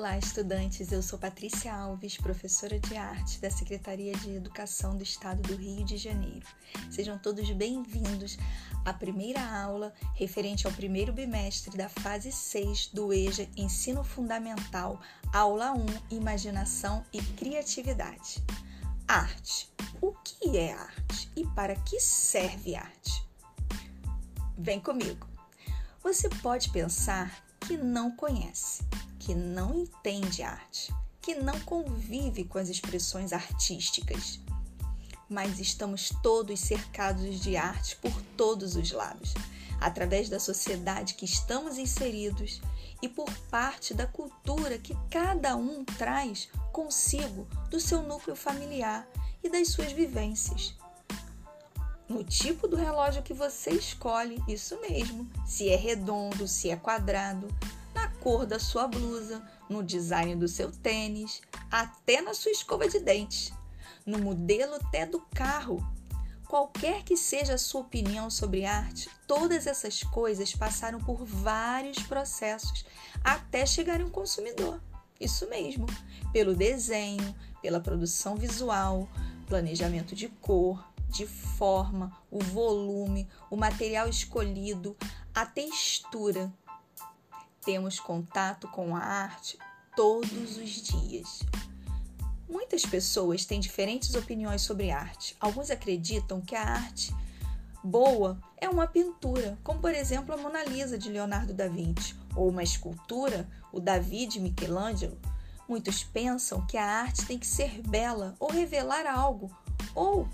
Olá, estudantes! Eu sou Patrícia Alves, professora de arte da Secretaria de Educação do Estado do Rio de Janeiro. Sejam todos bem-vindos à primeira aula referente ao primeiro bimestre da fase 6 do EJA Ensino Fundamental, aula 1 Imaginação e Criatividade. Arte. O que é arte e para que serve arte? Vem comigo! Você pode pensar que não conhece que não entende arte, que não convive com as expressões artísticas. Mas estamos todos cercados de arte por todos os lados, através da sociedade que estamos inseridos e por parte da cultura que cada um traz consigo do seu núcleo familiar e das suas vivências. No tipo do relógio que você escolhe, isso mesmo, se é redondo, se é quadrado, cor da sua blusa, no design do seu tênis, até na sua escova de dentes, no modelo até do carro. Qualquer que seja a sua opinião sobre arte, todas essas coisas passaram por vários processos até chegar ao consumidor. Isso mesmo, pelo desenho, pela produção visual, planejamento de cor, de forma, o volume, o material escolhido, a textura, temos contato com a arte todos os dias. Muitas pessoas têm diferentes opiniões sobre arte. Alguns acreditam que a arte boa é uma pintura, como por exemplo a Mona Lisa de Leonardo da Vinci, ou uma escultura, o Davi de Michelangelo. Muitos pensam que a arte tem que ser bela ou revelar algo, ou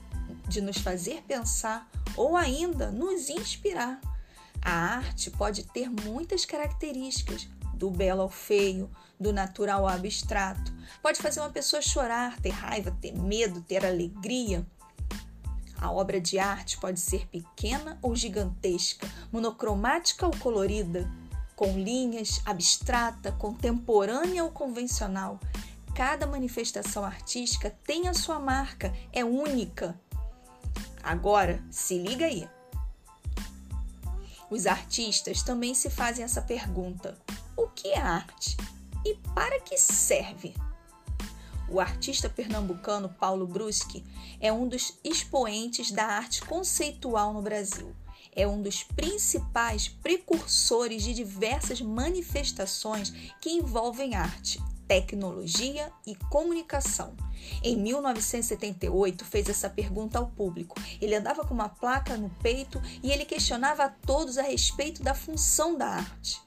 de nos fazer pensar, ou ainda nos inspirar. A arte pode ter muitas características, do belo ao feio, do natural ao abstrato. Pode fazer uma pessoa chorar, ter raiva, ter medo, ter alegria. A obra de arte pode ser pequena ou gigantesca, monocromática ou colorida, com linhas, abstrata, contemporânea ou convencional. Cada manifestação artística tem a sua marca, é única. Agora, se liga aí. Os artistas também se fazem essa pergunta: o que é arte e para que serve? O artista pernambucano Paulo Bruschi é um dos expoentes da arte conceitual no Brasil. É um dos principais precursores de diversas manifestações que envolvem arte, tecnologia e comunicação. Em 1978, fez essa pergunta ao público. Ele andava com uma placa no peito e ele questionava a todos a respeito da função da arte.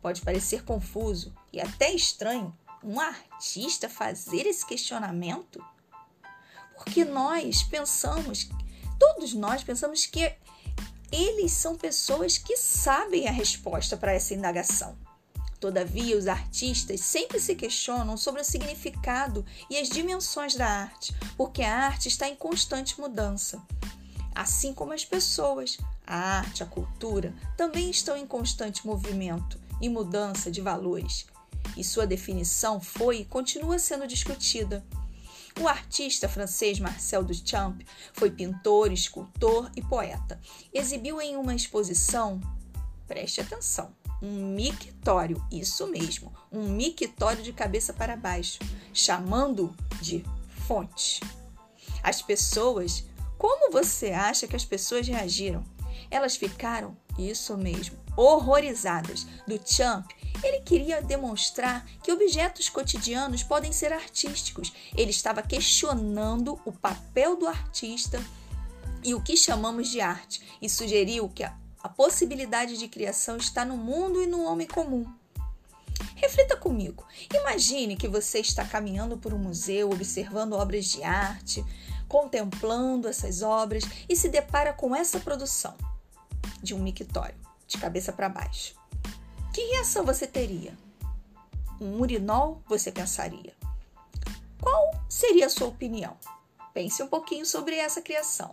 Pode parecer confuso e até estranho um artista fazer esse questionamento, porque nós pensamos, todos nós pensamos que eles são pessoas que sabem a resposta para essa indagação. Todavia, os artistas sempre se questionam sobre o significado e as dimensões da arte, porque a arte está em constante mudança. Assim como as pessoas, a arte, a cultura também estão em constante movimento e mudança de valores, e sua definição foi e continua sendo discutida. O artista francês Marcel Duchamp foi pintor, escultor e poeta. Exibiu em uma exposição, preste atenção, um mictório, isso mesmo, um mictório de cabeça para baixo, chamando de fonte. As pessoas, como você acha que as pessoas reagiram? Elas ficaram, isso mesmo, horrorizadas. Do Champ, ele queria demonstrar que objetos cotidianos podem ser artísticos. Ele estava questionando o papel do artista e o que chamamos de arte e sugeriu que a a possibilidade de criação está no mundo e no homem comum. Reflita comigo. Imagine que você está caminhando por um museu, observando obras de arte, contemplando essas obras e se depara com essa produção de um mictório, de cabeça para baixo. Que reação você teria? Um urinol, você pensaria. Qual seria a sua opinião? Pense um pouquinho sobre essa criação.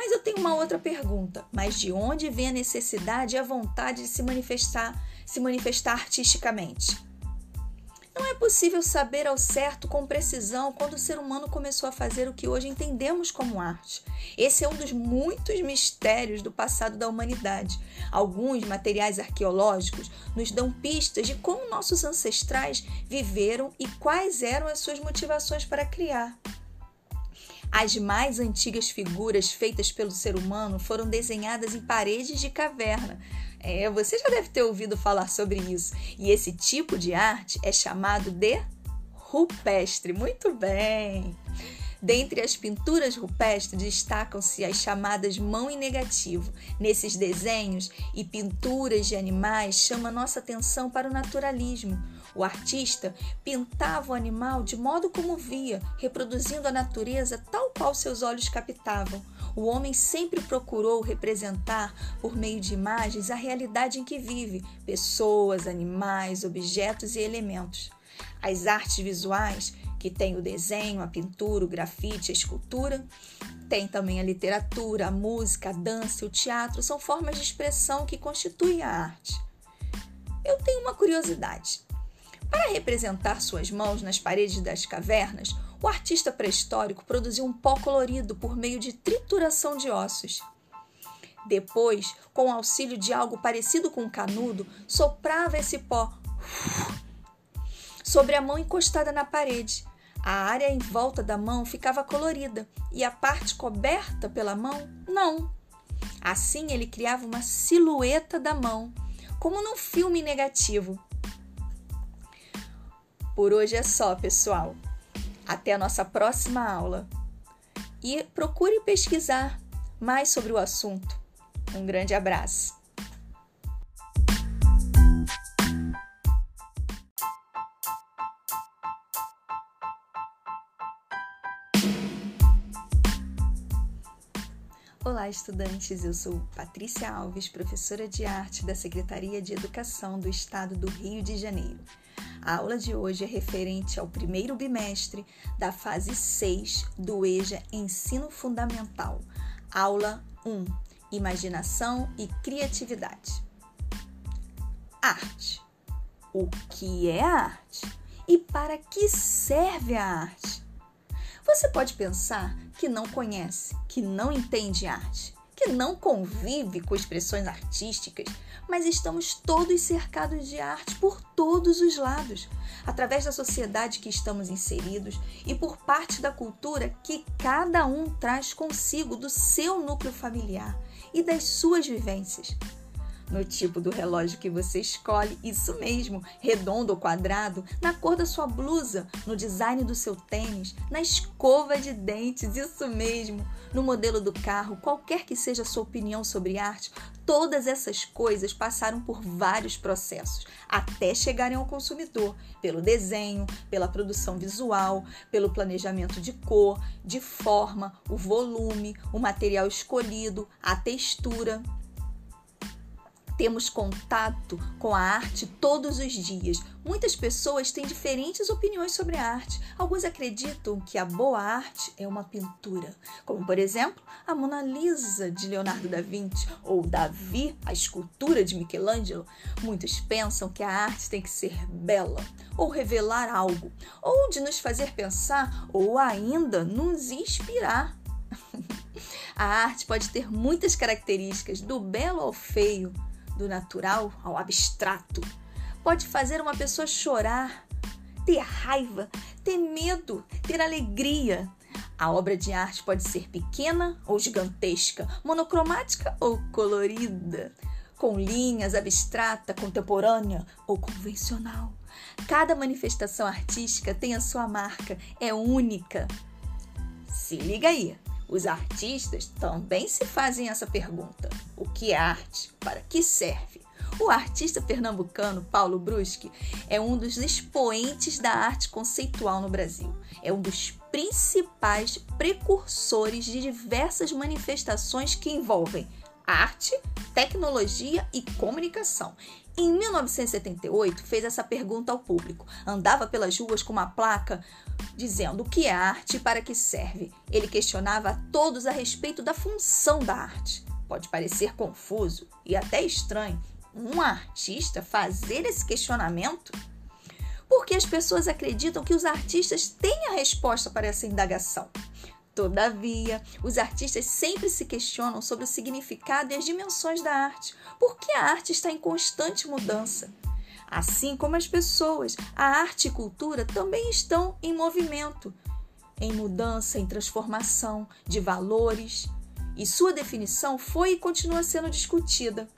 Mas eu tenho uma outra pergunta. Mas de onde vem a necessidade e a vontade de se manifestar, se manifestar artisticamente? Não é possível saber ao certo, com precisão, quando o ser humano começou a fazer o que hoje entendemos como arte. Esse é um dos muitos mistérios do passado da humanidade. Alguns materiais arqueológicos nos dão pistas de como nossos ancestrais viveram e quais eram as suas motivações para criar. As mais antigas figuras feitas pelo ser humano foram desenhadas em paredes de caverna. É, você já deve ter ouvido falar sobre isso. E esse tipo de arte é chamado de rupestre. Muito bem! Dentre as pinturas rupestres destacam-se as chamadas mão em negativo. Nesses desenhos e pinturas de animais chama nossa atenção para o naturalismo. O artista pintava o animal de modo como via, reproduzindo a natureza tal qual seus olhos captavam. O homem sempre procurou representar, por meio de imagens, a realidade em que vive, pessoas, animais, objetos e elementos. As artes visuais que tem o desenho, a pintura, o grafite, a escultura. Tem também a literatura, a música, a dança, o teatro, são formas de expressão que constituem a arte. Eu tenho uma curiosidade. Para representar suas mãos nas paredes das cavernas, o artista pré-histórico produziu um pó colorido por meio de trituração de ossos. Depois, com o auxílio de algo parecido com um canudo, soprava esse pó sobre a mão encostada na parede, a área em volta da mão ficava colorida e a parte coberta pela mão, não. Assim ele criava uma silhueta da mão, como num filme negativo. Por hoje é só, pessoal. Até a nossa próxima aula. E procure pesquisar mais sobre o assunto. Um grande abraço. Olá, estudantes! Eu sou Patrícia Alves, professora de arte da Secretaria de Educação do Estado do Rio de Janeiro. A aula de hoje é referente ao primeiro bimestre da fase 6 do EJA Ensino Fundamental, aula 1: Imaginação e Criatividade. Arte. O que é arte? E para que serve a arte? Você pode pensar que não conhece, que não entende arte, que não convive com expressões artísticas, mas estamos todos cercados de arte por todos os lados, através da sociedade que estamos inseridos e por parte da cultura que cada um traz consigo do seu núcleo familiar e das suas vivências no tipo do relógio que você escolhe, isso mesmo, redondo ou quadrado, na cor da sua blusa, no design do seu tênis, na escova de dentes, isso mesmo, no modelo do carro, qualquer que seja a sua opinião sobre arte, todas essas coisas passaram por vários processos até chegarem ao consumidor, pelo desenho, pela produção visual, pelo planejamento de cor, de forma, o volume, o material escolhido, a textura temos contato com a arte todos os dias. Muitas pessoas têm diferentes opiniões sobre a arte. Alguns acreditam que a boa arte é uma pintura, como por exemplo a Mona Lisa de Leonardo da Vinci ou Davi, a escultura de Michelangelo. Muitos pensam que a arte tem que ser bela ou revelar algo, ou de nos fazer pensar ou ainda nos inspirar. A arte pode ter muitas características, do belo ao feio, do natural ao abstrato. Pode fazer uma pessoa chorar, ter raiva, ter medo, ter alegria. A obra de arte pode ser pequena ou gigantesca, monocromática ou colorida, com linhas, abstrata, contemporânea ou convencional. Cada manifestação artística tem a sua marca, é única. Se liga aí! Os artistas também se fazem essa pergunta: o que é arte? Para que serve? O artista pernambucano Paulo Bruschi é um dos expoentes da arte conceitual no Brasil. É um dos principais precursores de diversas manifestações que envolvem arte, tecnologia e comunicação. Em 1978, fez essa pergunta ao público. Andava pelas ruas com uma placa dizendo o que é arte e para que serve. Ele questionava a todos a respeito da função da arte. Pode parecer confuso e até estranho um artista fazer esse questionamento. porque as pessoas acreditam que os artistas têm a resposta para essa indagação. Todavia, os artistas sempre se questionam sobre o significado e as dimensões da arte, porque a arte está em constante mudança. Assim como as pessoas, a arte e cultura também estão em movimento, em mudança, em transformação de valores, e sua definição foi e continua sendo discutida.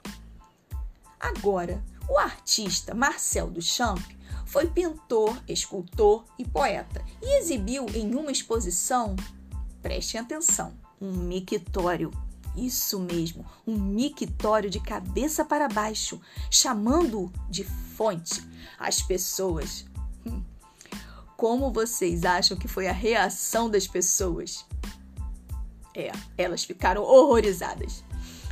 Agora, o artista Marcel Duchamp foi pintor, escultor e poeta e exibiu em uma exposição, prestem atenção, um mictório. Isso mesmo, um mictório de cabeça para baixo, chamando-o de fonte. As pessoas. Hum, como vocês acham que foi a reação das pessoas? É, elas ficaram horrorizadas.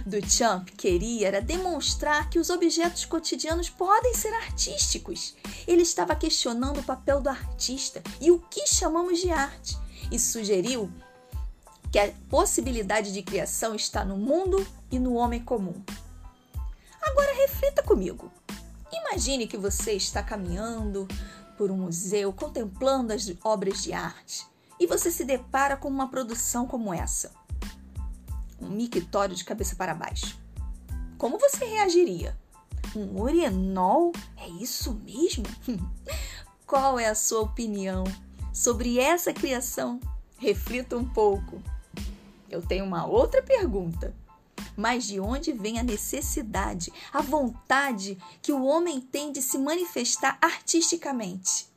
Duchamp queria era demonstrar que os objetos cotidianos podem ser artísticos. Ele estava questionando o papel do artista e o que chamamos de arte e sugeriu que a possibilidade de criação está no mundo e no homem comum. Agora reflita comigo. Imagine que você está caminhando por um museu contemplando as obras de arte e você se depara com uma produção como essa um mictório de cabeça para baixo. Como você reagiria? Um urinol? É isso mesmo? Qual é a sua opinião sobre essa criação? Reflita um pouco. Eu tenho uma outra pergunta. Mas de onde vem a necessidade, a vontade que o homem tem de se manifestar artisticamente?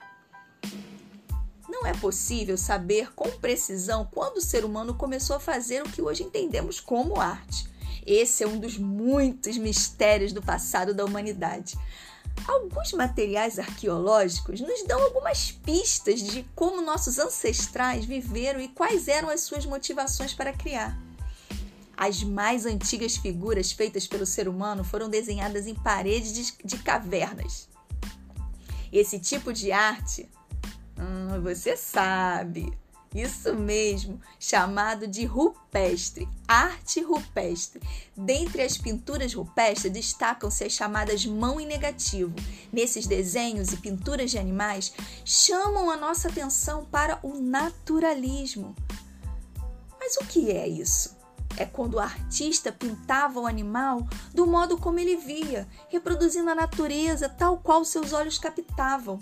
Não é possível saber com precisão quando o ser humano começou a fazer o que hoje entendemos como arte. Esse é um dos muitos mistérios do passado da humanidade. Alguns materiais arqueológicos nos dão algumas pistas de como nossos ancestrais viveram e quais eram as suas motivações para criar. As mais antigas figuras feitas pelo ser humano foram desenhadas em paredes de, cavernas. Esse tipo de arte Hum, você sabe. Isso mesmo, chamado de rupestre, arte rupestre. Dentre as pinturas rupestres destacam-se as chamadas mão em negativo. Nesses desenhos e pinturas de animais, chamam a nossa atenção para o naturalismo. Mas o que é isso? É quando o artista pintava o animal do modo como ele via, reproduzindo a natureza tal qual seus olhos captavam.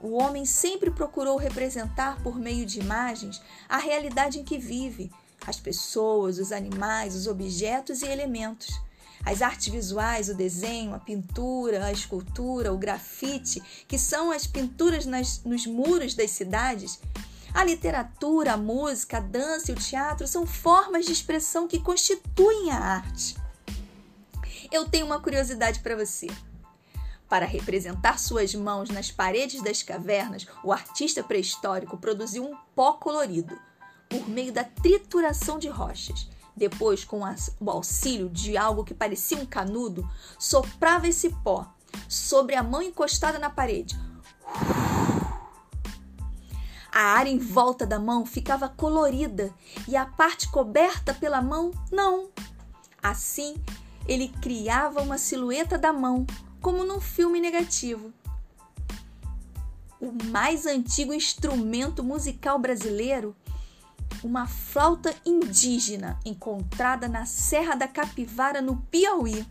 O homem sempre procurou representar por meio de imagens a realidade em que vive, as pessoas, os animais, os objetos e elementos. As artes visuais, o desenho, a pintura, a escultura, o grafite, que são as pinturas nas, nos muros das cidades, a literatura, a música, a dança e o teatro são formas de expressão que constituem a arte. Eu tenho uma curiosidade para você. Para representar suas mãos nas paredes das cavernas, o artista pré-histórico produziu um pó colorido por meio da trituração de rochas. Depois, com o auxílio de algo que parecia um canudo, soprava esse pó sobre a mão encostada na parede. A área em volta da mão ficava colorida e a parte coberta pela mão não. Assim, ele criava uma silhueta da mão, como num filme negativo. O mais antigo instrumento musical brasileiro, uma flauta indígena encontrada na Serra da Capivara, no Piauí.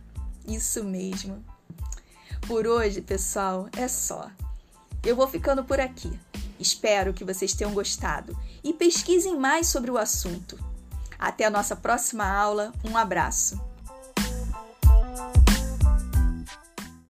Isso mesmo. Por hoje, pessoal, é só. Eu vou ficando por aqui. Espero que vocês tenham gostado e pesquisem mais sobre o assunto. Até a nossa próxima aula. Um abraço.